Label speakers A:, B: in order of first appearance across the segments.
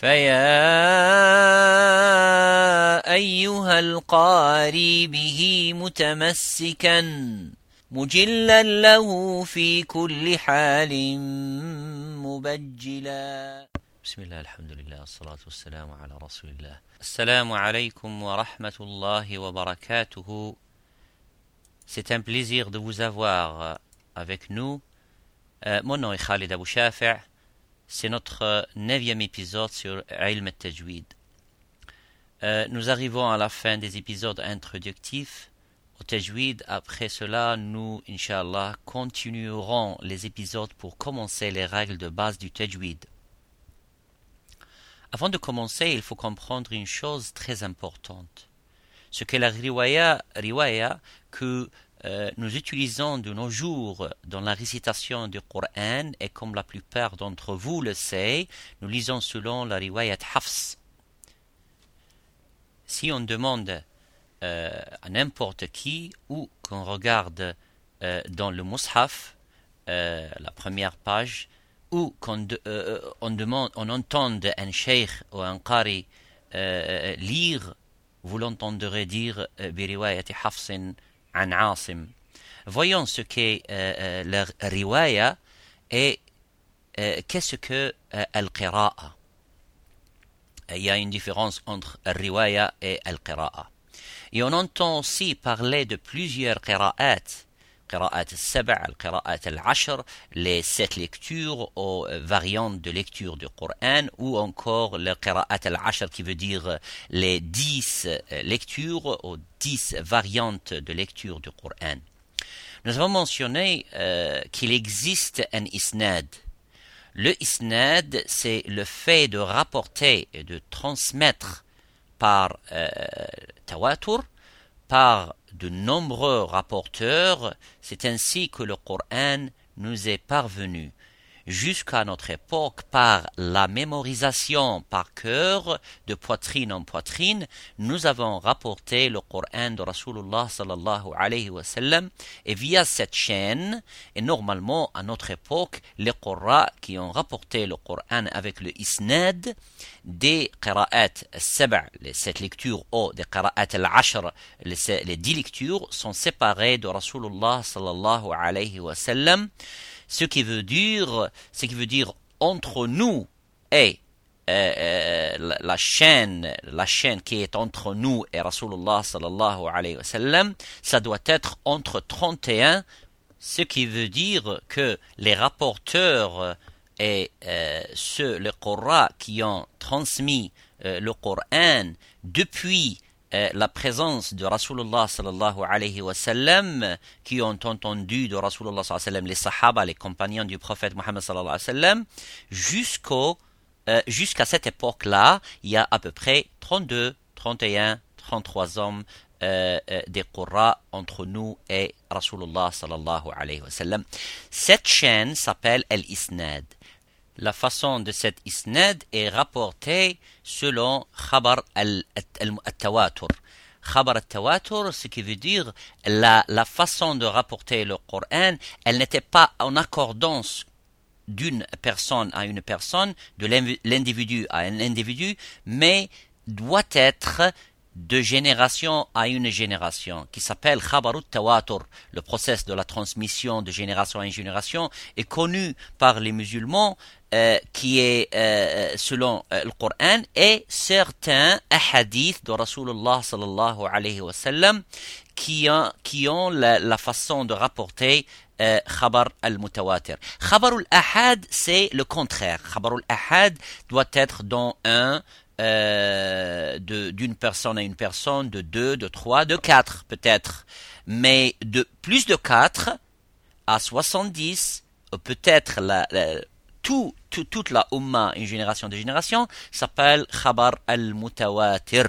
A: فيا أيها القاري به متمسكا مجلا له في كل حال مبجلا بسم الله الحمد لله والصلاة والسلام على رسول الله السلام عليكم ورحمة الله وبركاته C'est un plaisir de vous avoir avec nous. Euh, mon nom est Khalid Abou Shafi'. C'est notre neuvième épisode sur Ilm al-Tajwid. Euh, nous arrivons à la fin des épisodes introductifs au Tajwid. Après cela, nous, Inch'Allah, continuerons les épisodes pour commencer les règles de base du Tajwid. Avant de commencer, il faut comprendre une chose très importante. Ce que la riwaya, riwaya que euh, nous utilisons de nos jours dans la récitation du Coran, et comme la plupart d'entre vous le savent, nous lisons selon la riwayat Hafs. Si on demande euh, à n'importe qui ou qu'on regarde euh, dans le Mus'haf, la première page, ou qu'on on demande, on entend un sheikh ou un qari lire, vous l'entendrez dire Hafsin Voyons ce qu'est euh, la riwaya et qu'est-ce que al-qira'a. Il y a une différence entre riwaya et al-qira'a. Et on entend aussi parler de plusieurs qira'at قراءات السبع القراءات العشر les sept lectures aux variantes de lecture du Coran ou encore le qiraat al-ashr qui veut dire les dix lectures aux dix variantes de lecture du Coran. Nous avons mentionné euh, qu'il existe un isnad. Le isnad, c'est le fait de rapporter et de transmettre par euh, tawatur, par de nombreux rapporteurs, c'est ainsi que le Coran nous est parvenu jusqu'à notre époque par la mémorisation par cœur de poitrine en poitrine, nous avons rapporté le Coran de Rasulullah sallallahu alayhi wa sallam et via cette chaîne, et normalement à notre époque, les Qur'an qui ont rapporté le Coran avec le isnad des qira'at saba les sept lectures ou des qira'at al-ashr, les dix lectures sont séparées de Rasulullah sallallahu alayhi wa sallam ce qui veut dire, ce qui veut dire entre nous et euh, euh, la, chaîne, la chaîne qui est entre nous et Rasulullah sallallahu alayhi wa sallam, ça doit être entre 31, ce qui veut dire que les rapporteurs et euh, ceux, les Qur'an qui ont transmis le Coran depuis euh, la présence de Rasulullah sallallahu alayhi wa sallam, qui ont entendu de Rasulullah sallallahu alayhi wa sallam les sahaba, les compagnons du prophète Muhammad sallallahu alayhi wa sallam, euh, jusqu'à cette époque-là, il y a à peu près 32, 31, 33 hommes des Qurra entre nous et Rasulullah sallallahu alayhi wa sallam. Cette chaîne s'appelle El-Isnad. La façon de cet isnad est rapportée selon Khabar al-Tawatur. Khabar al-Tawatur, ce qui veut dire la, la façon de rapporter le Coran, elle n'était pas en accordance d'une personne à une personne, de l'individu à un individu, mais doit être de génération à une génération, qui s'appelle Khabarut Tawatur. Le process de la transmission de génération en génération est connu par les musulmans, euh, qui est euh, selon euh, le Coran, et certains hadiths de Rasulullah sallallahu alayhi wa sallam qui ont, qui ont la, façon de rapporter Khabar al-Mutawatir. Khabar al-Ahad, c'est le contraire. Khabar al-Ahad doit être dans un euh, d'une personne à une personne, de deux, de trois, de quatre peut-être, mais de plus de quatre à 70, peut-être la, tout, toute la Ummah, une génération de génération, s'appelle Khabar al-Mutawatir.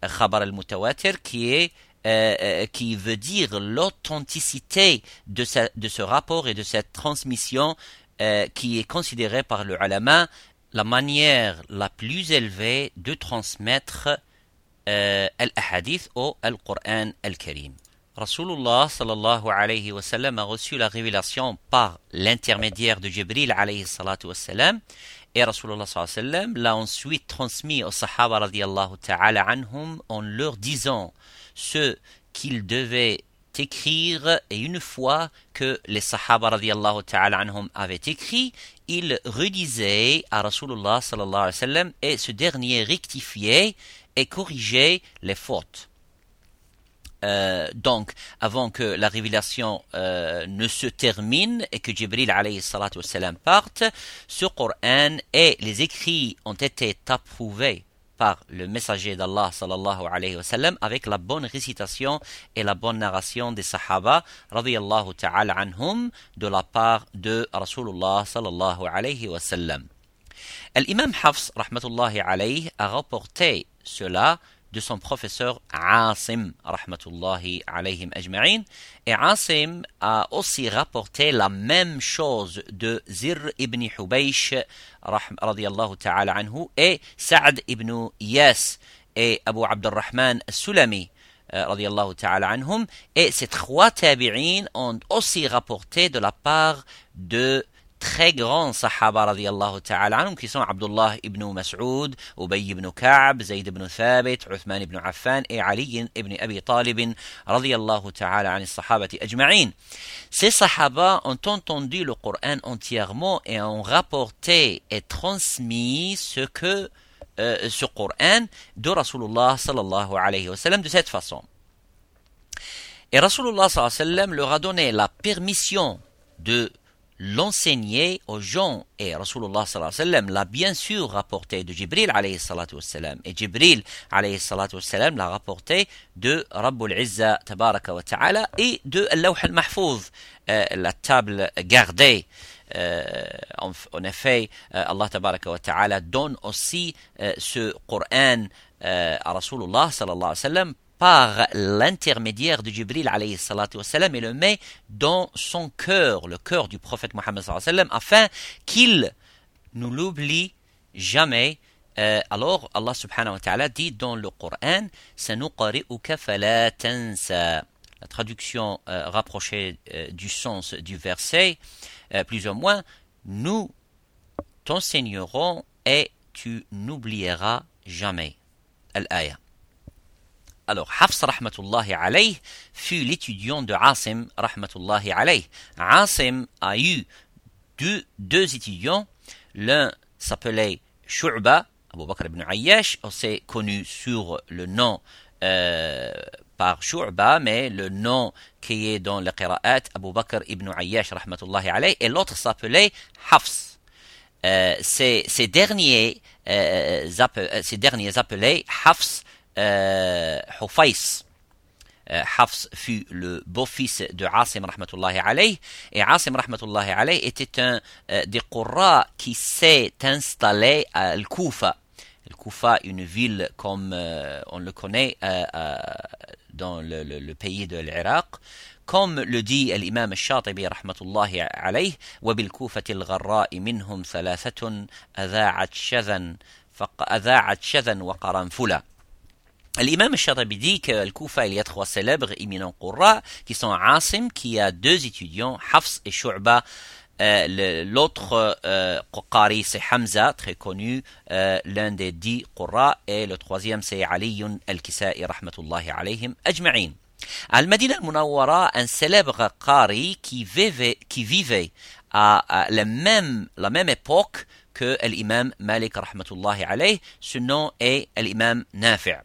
A: Khabar al-Mutawatir qui est euh, euh, qui veut dire l'authenticité de, ce, de ce rapport et de cette transmission qui est considérée par le ulama la manière la plus élevée de transmettre euh, al-hadith ou al-Qur'an al-Karim. Rasulullah sallallahu alayhi a reçu la révélation par l'intermédiaire de Jibril alayhi salatu wa sallam Et Rasulullah sallam l'a ensuite transmis aux Sahaba radiallahu ta'ala anhum en leur disant ce qu'ils devaient écrire et une fois que les Sahaba radiallahu ta'ala anhum avaient écrit, ils redisaient à Rasulullah sallallahu wa et ce dernier rectifiait et corrigeait les fautes. Euh, donc, avant que la révélation euh, ne se termine et que Jibril alayhi salatu wassalam parte, ce Coran et les écrits ont été approuvés par le messager d'Allah sallallahu alayhi wa sallam avec la bonne récitation et la bonne narration des Sahaba radiyallahu ta'ala anhum de la part de Rasulullah sallallahu alayhi wa sallam. L'imam Hafs rahmatullahi alayhi a rapporté cela de son professeur Asim, rahmatullahi alayhim ajma'in. Et Asim a aussi rapporté la même chose de Zir ibn Hubaysh, radiallahu ta'ala anhu, et Sa'd ibn Yas et Abu Abdurrahman Sulami, radiallahu ta'ala anhum. Et ces trois tabi'in ont aussi rapporté de la part de très grands sahaba radiallahu ta'ala qui sont Abdullah ibn Mas'ud, Ubay ibn Ka'b, Zayd ibn Thabit, Uthman ibn Affan et Ali ibn Abi Talib radiallahu ta'ala an sahabati ajma'in. Ces sahaba ont entendu le Coran entièrement et ont rapporté et transmis ce que euh, ce Coran de Rasulullah sallallahu alayhi wa sallam de cette façon. Et Rasulullah sallallahu alayhi wa sallam leur a donné la permission de l'enseigner aux gens. Et Rasulullah sallallahu alayhi wa sallam l'a bien sûr rapporté de Jibril alayhi salatu sallam et Jibril alayhi salatu sallam l'a rapporté de Rabbul Izza tabaraka et de Lawh al-Mahfouz euh, la table gardée. Euh, en, en, effet euh, Allah tabaraka wa ta'ala donne aussi euh, ce Coran euh, à Rasulullah sallallahu alayhi par l'intermédiaire de Jibril alayhi et le met dans son cœur, le cœur du prophète Mohammed afin qu'il ne l'oublie jamais. Euh, alors Allah subhanahu wa ta'ala dit dans le Coran. La traduction euh, rapprochée euh, du sens du verset, plus ou moins, nous t'enseignerons et tu n'oublieras jamais. Al-Ayah. Alors, Hafs rahmatullahi alayh fut l'étudiant de Asim rahmatullahi alayh. Asim a eu deux, étudiants. L'un s'appelait Shu'ba, Abu Bakr ibn Ayyash, c'est connu sur le nom euh, par Shu'ba, mais le nom qui est dans le qira'at, Abu Bakr ibn Ayyash rahmatullahi alayh, et l'autre s'appelait Hafs. Euh, ces, derniers, euh, Hafs euh. Euh, Hafs fut le beau-fils de Asim rahmatullahi alayh et Asim rahmatullahi alayh était un euh, des Qurra qui s'est installé à Al-Kufa. Al-Kufa, une ville comme euh, on le connaît euh, euh, dans le, le, le, pays de l'Irak. Comme le dit l'imam الشاطبي رحمة الله عليه وبالكوفة الغراء منهم ثلاثة أذاعت شذا أذاعت شذا وقرنفلا L'imam Sharabi dit qu'à Koufa, il y a trois célèbres éminents Qurra, qui sont Asim, qui a deux étudiants, Hafs et Shu'ba. Euh, L'autre euh, Qari, c'est Hamza, très connu, euh, l'un des dix Qurra, et le troisième, c'est Aliyun al-Kisa'i, rahmatullahi alayhim, ajma'in. Al-Madina al-Munawwara, un célèbre Qari qui vivait, à la, même, la même époque que l'imam Malik, rahmatullahi alayh, ce nom est l'imam Nafi'.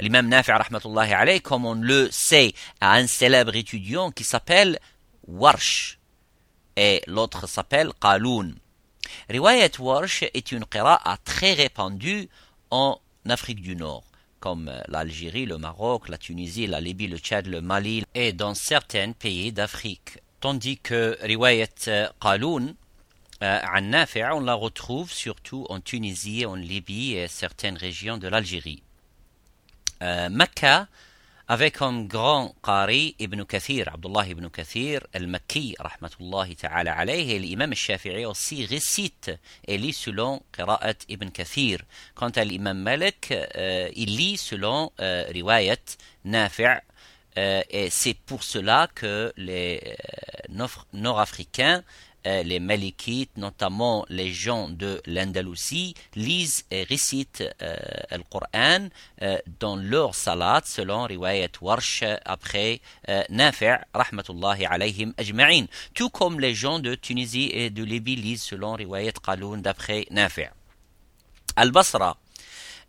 A: L'imam Nafi' rahmatullahi alayh, comme on le sait, a un célèbre étudiant qui s'appelle Warsh et l'autre s'appelle Qaloun. Riwayat Warsh est une qira'a très répandue en Afrique du Nord, comme l'Algérie, le Maroc, la Tunisie, la Libye, le Tchad, le Mali et dans certains pays d'Afrique. Tandis que Riwayat Qaloun, euh, à Nafi', on la retrouve surtout en Tunisie, en Libye et certaines régions de l'Algérie. Euh, Mecca avait comme grand qari Ibn Kathir, Abdullah Ibn Kathir, al-Makki, rahmatullahi ta'ala alayhi, et l'imam al-Shafi'i aussi récite et lit selon qira'at Ibn Kathir. Quant à l'imam Malik, euh, il lit selon euh, riwayat Nafi' euh, et c'est pour cela que les euh, nord-africains les Malikites, notamment les gens de l'Andalousie, lisent et récitent le Coran dans leur salat selon riwayat Warsh après Nafi' rahmatullahi alayhim ajma'in. Tout comme les gens de Tunisie et de Libye lisent selon riwayat Qaloun d'après Nafi'. Al-Basra, euh,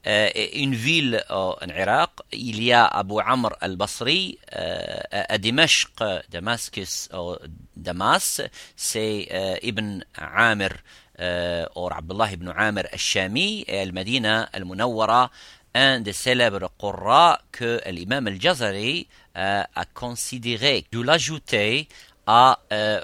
A: آه، اون فيل آه، ان عراق اليا أبو عمر البصري آه، دمشق دمسكس أو دماس سي ابن عامر أو عبد الله بن عامر الشامي المدينة المنورة ان دي سيلبر قراء كو الإمام الجزري ا كونسيديري دو لاجوتي à, euh,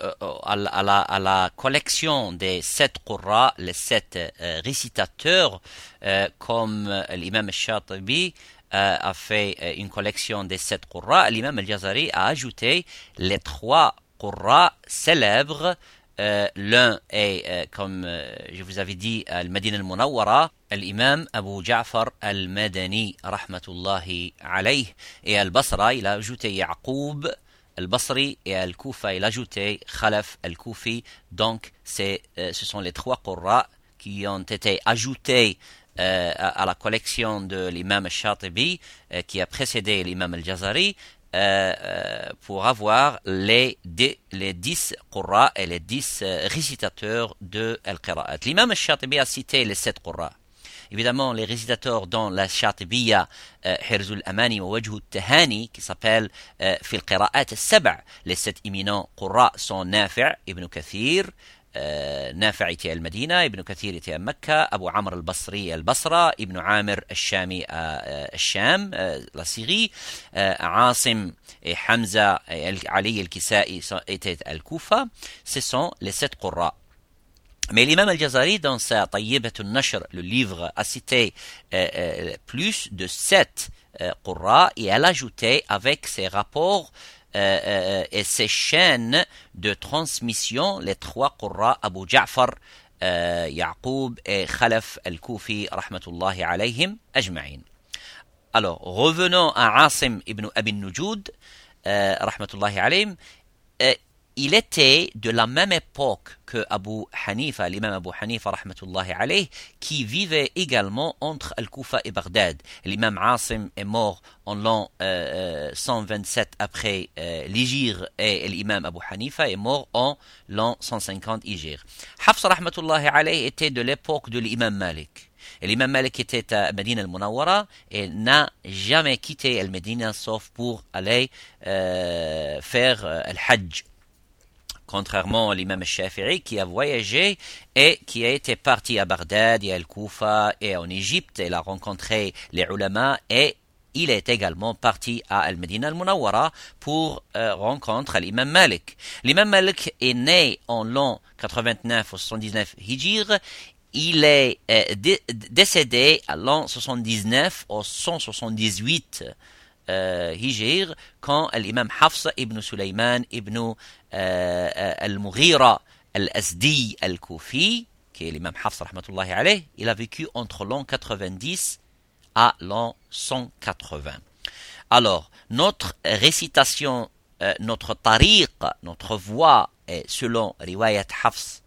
A: la, à, la, collection des sept Qurra, les sept euh, récitateurs, euh, comme l'imam al-Shatibi a fait une collection des sept Qurra, l'imam al-Jazari a ajouté les trois Qurra célèbres. L'un est, comme je vous avais dit, al-Madin al-Munawwara, l'imam Abu Ja'far al-Madani, rahmatullahi alayh, et al-Basra, il a ajouté Ya'qub, Al-Basri et Al-Kufa. Il a ajouté Khalaf Al-Kufi. Donc, euh, ce sont les trois Qurra qui ont été ajoutés euh, à, la collection de l'imam Shatibi euh, qui a précédé l'imam Al-Jazari pour avoir les, les dix Qurra et les dix récitateurs de Al-Qira'at. L'imam Shatibi a cité les sept Qurra. Évidemment, les récitateurs dans la Shatibiya, euh, Hirzul Amani ou Wajhu Tahani, qui s'appelle euh, Fil Qira'at Saba, les sept éminents Qurra sont Nafi' ibn Kathir, نافع était المدينة ابن كثير était مكة أبو عمرو البصري البصرة ابن عامر الشامي الشام la Syrie عاصم et Hamza et Ali al-Kisai étaient al-Kufa ce sont les sept Qurra Mais l'imam al-Jazari, dans sa Tayyibat al-Nashr, le livre, a cité euh, euh, plus de sept euh, Qurra et elle a ajouté avec ses rapports et ses chaînes de transmission les trois Qurra Abu Ja'far, Yaqub et Khalaf al-Kufi, rahmatullahi alayhim, ajma'in. Alors, revenons à Asim ibn Abi Nujud, rahmatullahi alayhim il était de la même époque que Abu Hanifa, l'imam Abu Hanifa rahmatullahi alayh, qui vivait également entre Al-Kufa et Bagdad. L'imam Asim est mort en l'an 127 euh, après euh, l'Igir et l'imam Abu Hanifa est mort en l'an 150 Igir. Hafs rahmatullahi alayh était de l'époque de l'imam Malik. l'imam Malik était à Medina al-Munawwara et n'a jamais quitté Al-Medina sauf pour aller euh, faire Al-Hajj contrairement à l'imam Shafi'i qui a voyagé et qui a été parti à Bagdad et à Al-Kufa et en Égypte. Il a rencontré les ulama et il est également parti à Al-Medina al-Munawwara pour euh, rencontrer l'imam Malik. L'imam Malik est né en l'an 89 ou 79 Hijr. Il est euh, décédé à l'an 79 ou 178 euh, quand l'imam Hafsa ibn Sulaiman ibn euh, euh, al-Mughira al-Asdi al-Kufi, qui est l'imam Hafsa, rahmatullahi alayh, il a vécu entre l'an 90 à l'an 180. Alors, notre récitation, euh, notre tariq, notre voix est selon Riwayat Hafs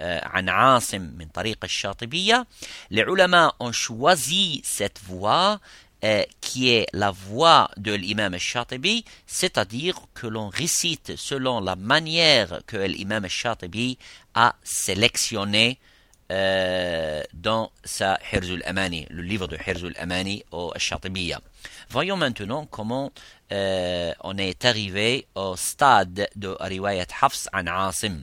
A: euh, an Asim min tariq al-Shatibiyya. Les ulama ont choisi cette voix euh, qui est la voix de l'imam al-Shatibi, c'est-à-dire que l'on récite selon la manière que l'imam al-Shatibi a sélectionné euh, dans sa Hirzul Amani, le livre de Hirzul Amani au Shatibiya. Voyons maintenant comment euh, on est arrivé au stade de Riwayat Hafs an Asim.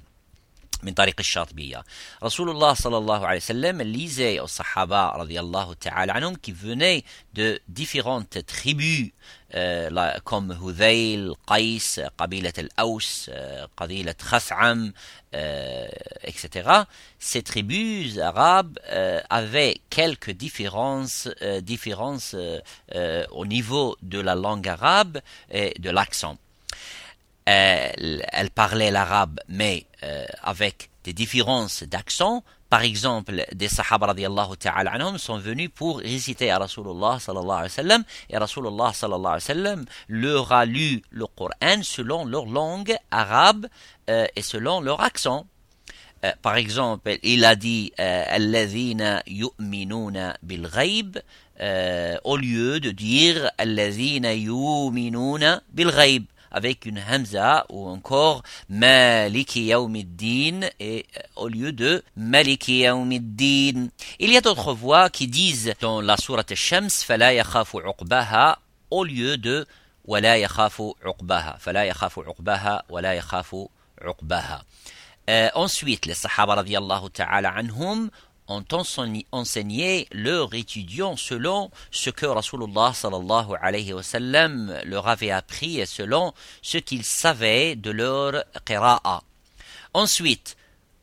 A: من طريق الشاطبية رسول الله صلى الله عليه وسلم lisait aux sahaba رضي الله تعالى عنهم qui venaient de différentes tribus euh, comme Hudayl, Qais, قبيلة الأوس, قبيلة خثعم, euh, etc. Ces tribus arabes euh, avaient quelques différences, euh, différences euh, au niveau de la langue arabe et de l'accent. Euh, elle, parlait l'arabe, mais euh, avec des différences d'accent. Par exemple, des Sahaba radiallahu ta'ala anhum sont venus pour réciter à Rasulullah sallallahu alayhi wa sallam et Rasulullah sallallahu alayhi wa sallam leur a lu le Coran selon leur langue arabe euh, et selon leur accent. Par exemple, il a dit Alladhina yu'minuna bil ghaib au lieu de dire Alladhina yu'minuna bil ghaib avec une hamza ou encore Maliki Yawmiddin et euh, au lieu de Maliki Yawmiddin. Il y a d'autres voix qui disent dans la sourate Shams Fala yakhafu uqbaha au lieu de Wala yakhafu uqbaha. Fala yakhafu uqbaha Wala yakhafu uqbaha. Euh, ensuite, les Sahaba radiallahu ta'ala anhum ont enseigné leurs étudiants selon ce que Rasulullah sallallahu alayhi wa sallam leur avait appris et selon ce qu'ils savaient de leur qira'a. Ensuite,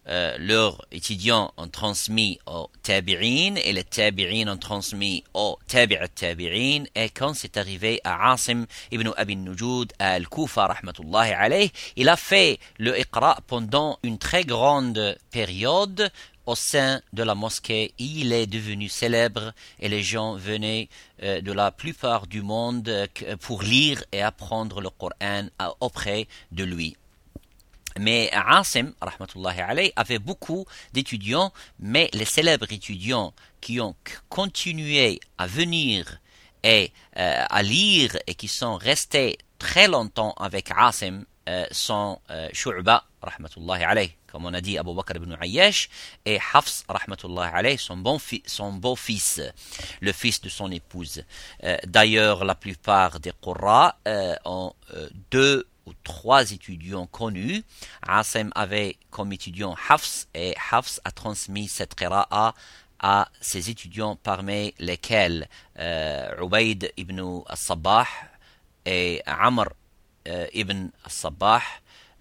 A: euh, leurs étudiants ont transmis aux tabi'in et les tabi'in ont transmis aux tabi'at tabi'in et quand c'est arrivé à Asim ibn Abi Nujud à Al-Kufa rahmatullahi alayh, il a fait le iqra pendant une très grande période au sein de la mosquée, il est devenu célèbre et les gens venaient euh, de la plupart du monde euh, pour lire et apprendre le Coran auprès de lui. Mais Asim, avait beaucoup d'étudiants, mais les célèbres étudiants qui ont continué à venir et euh, à lire et qui sont restés très longtemps avec Asim sont Shu'ba, rahmatullahi alayh comme on a dit Abu Bakr ibn Ayyash, et Hafs, son, bon son beau-fils, le fils de son épouse. Euh, d'ailleurs, la plupart des Qurra euh, ont euh, deux ou trois étudiants connus. Asim avait comme étudiant Hafs, et Hafs a transmis cette qira'a à ses étudiants parmi lesquels Ubaid ibn al-Sabbah et Amr ibn al-Sabbah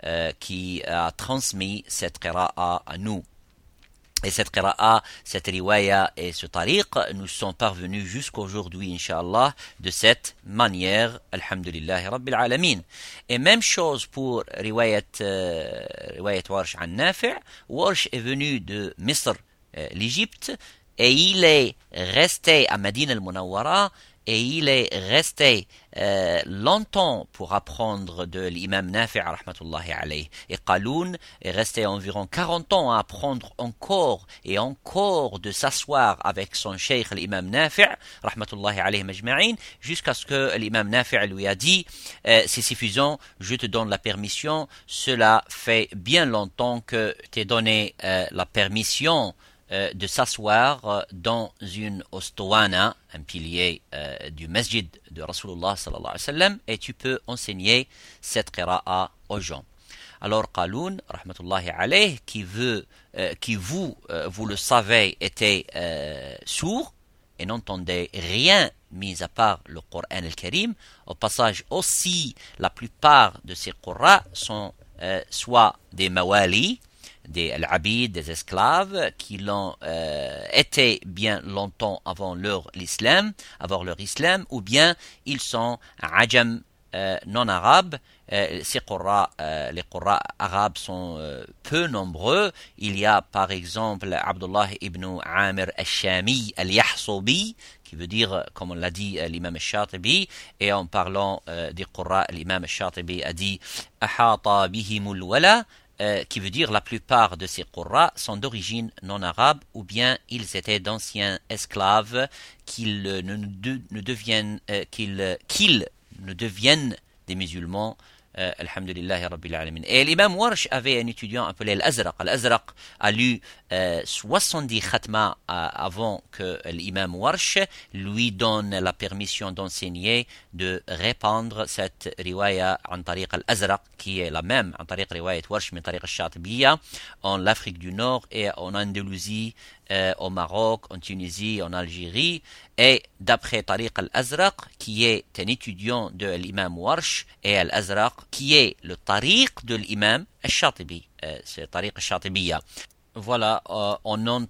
A: euh, qui a transmis cette qira'a à nous. Et cette qira'a, cette riwaya et ce tariq nous sont parvenus jusqu'aujourd'hui, inshallah, de cette manière, alhamdulillah rabbil alamin. Et même chose pour riwayat, euh, riwayat Warsh an Nafi', Warsh est venu de Misr, euh, l'Égypte, et il est resté à Medina al-Munawwara, et il est resté euh, longtemps pour apprendre de l'imam Nafi' rahmatullahi alayhi. Et Qaloun est resté environ 40 ans à apprendre encore et encore de s'asseoir avec son cheikh l'imam Nafi' rahmatullahi alayhi majma'in jusqu'à ce que l'imam Nafi' lui a dit euh, c'est suffisant, je te donne la permission, cela fait bien longtemps que t'ai donné euh, la permission de s'asseoir euh, dans une ostoana, un pilier euh, du masjid de Rasulullah sallallahu et tu peux enseigner cette qira'a aux gens. Alors Qaloun, rahmatullahi alayh, qui veut, qui vous, vous le savez, était sourd et n'entendait rien mis à part le Coran al-Karim. Au passage aussi, la plupart de ces Qur'as sont soit des mawali, des al-abid, des esclaves, qui l'ont euh, été bien longtemps avant leur islam, avant leur islam, ou bien ils sont ajam euh, non arabes. Euh, ces les Qurra arabes sont peu nombreux. Il y a par exemple Abdullah ibn Amir al-Shami al-Yahsubi, qui veut dire, comme on l'a dit l'imam al-Shatibi, et en parlant des Qurra, l'imam al-Shatibi a dit « Ahata bihimul wala » Euh, qui veut dire la plupart de ces Qurra sont d'origine non arabe ou bien ils étaient d'anciens esclaves qu'ils ne, deviennent euh, qu'ils ne deviennent des musulmans euh, alhamdulillah. Et l'imam Warsh avait un étudiant appelé Al-Azraq. A lu euh, 70 khatma avant que l'imam Warsh lui donne la permission d'enseigner, de répandre cette riwaya en tariq al-Azraq, qui est la même en tariq riwayat Warsh, mais tariq al-Shatibiyya, en Afrique du Nord et en Andalousie, euh, au Maroc, en Tunisie, en Algérie, et d'après Tariq al-Azraq, qui est un étudiant de l'imam Warsh, et al-Azraq, qui est le Tariq de l'imam al-Shatibi, euh, c'est Tariq al-Shatibiyya. Voilà, euh, on, on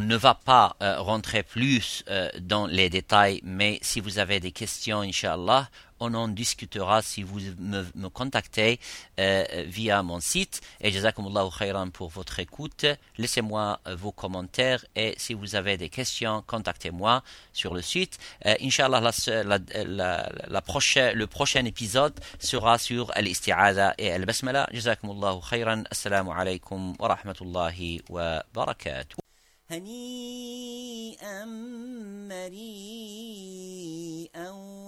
A: ne va pas rentrer plus dans les détails, mais si vous avez des questions, Inch'Allah, on en discutera si vous me, contactez euh, via mon site. Et jazakumullahu khairan pour votre écoute. Laissez-moi euh, vos commentaires et si vous avez des questions, contactez-moi sur le site. Euh, Inch'Allah, la, la, la, la prochaine, le prochain épisode sera sur Al-Isti'adha et Al-Basmala. Jazakumullahu khairan. Assalamu alaikum wa rahmatullahi wa barakatuh.
B: هنيئا مريئا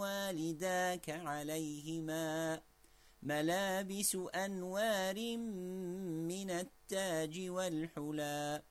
B: والداك عليهما ملابس أنوار من التاج والحلى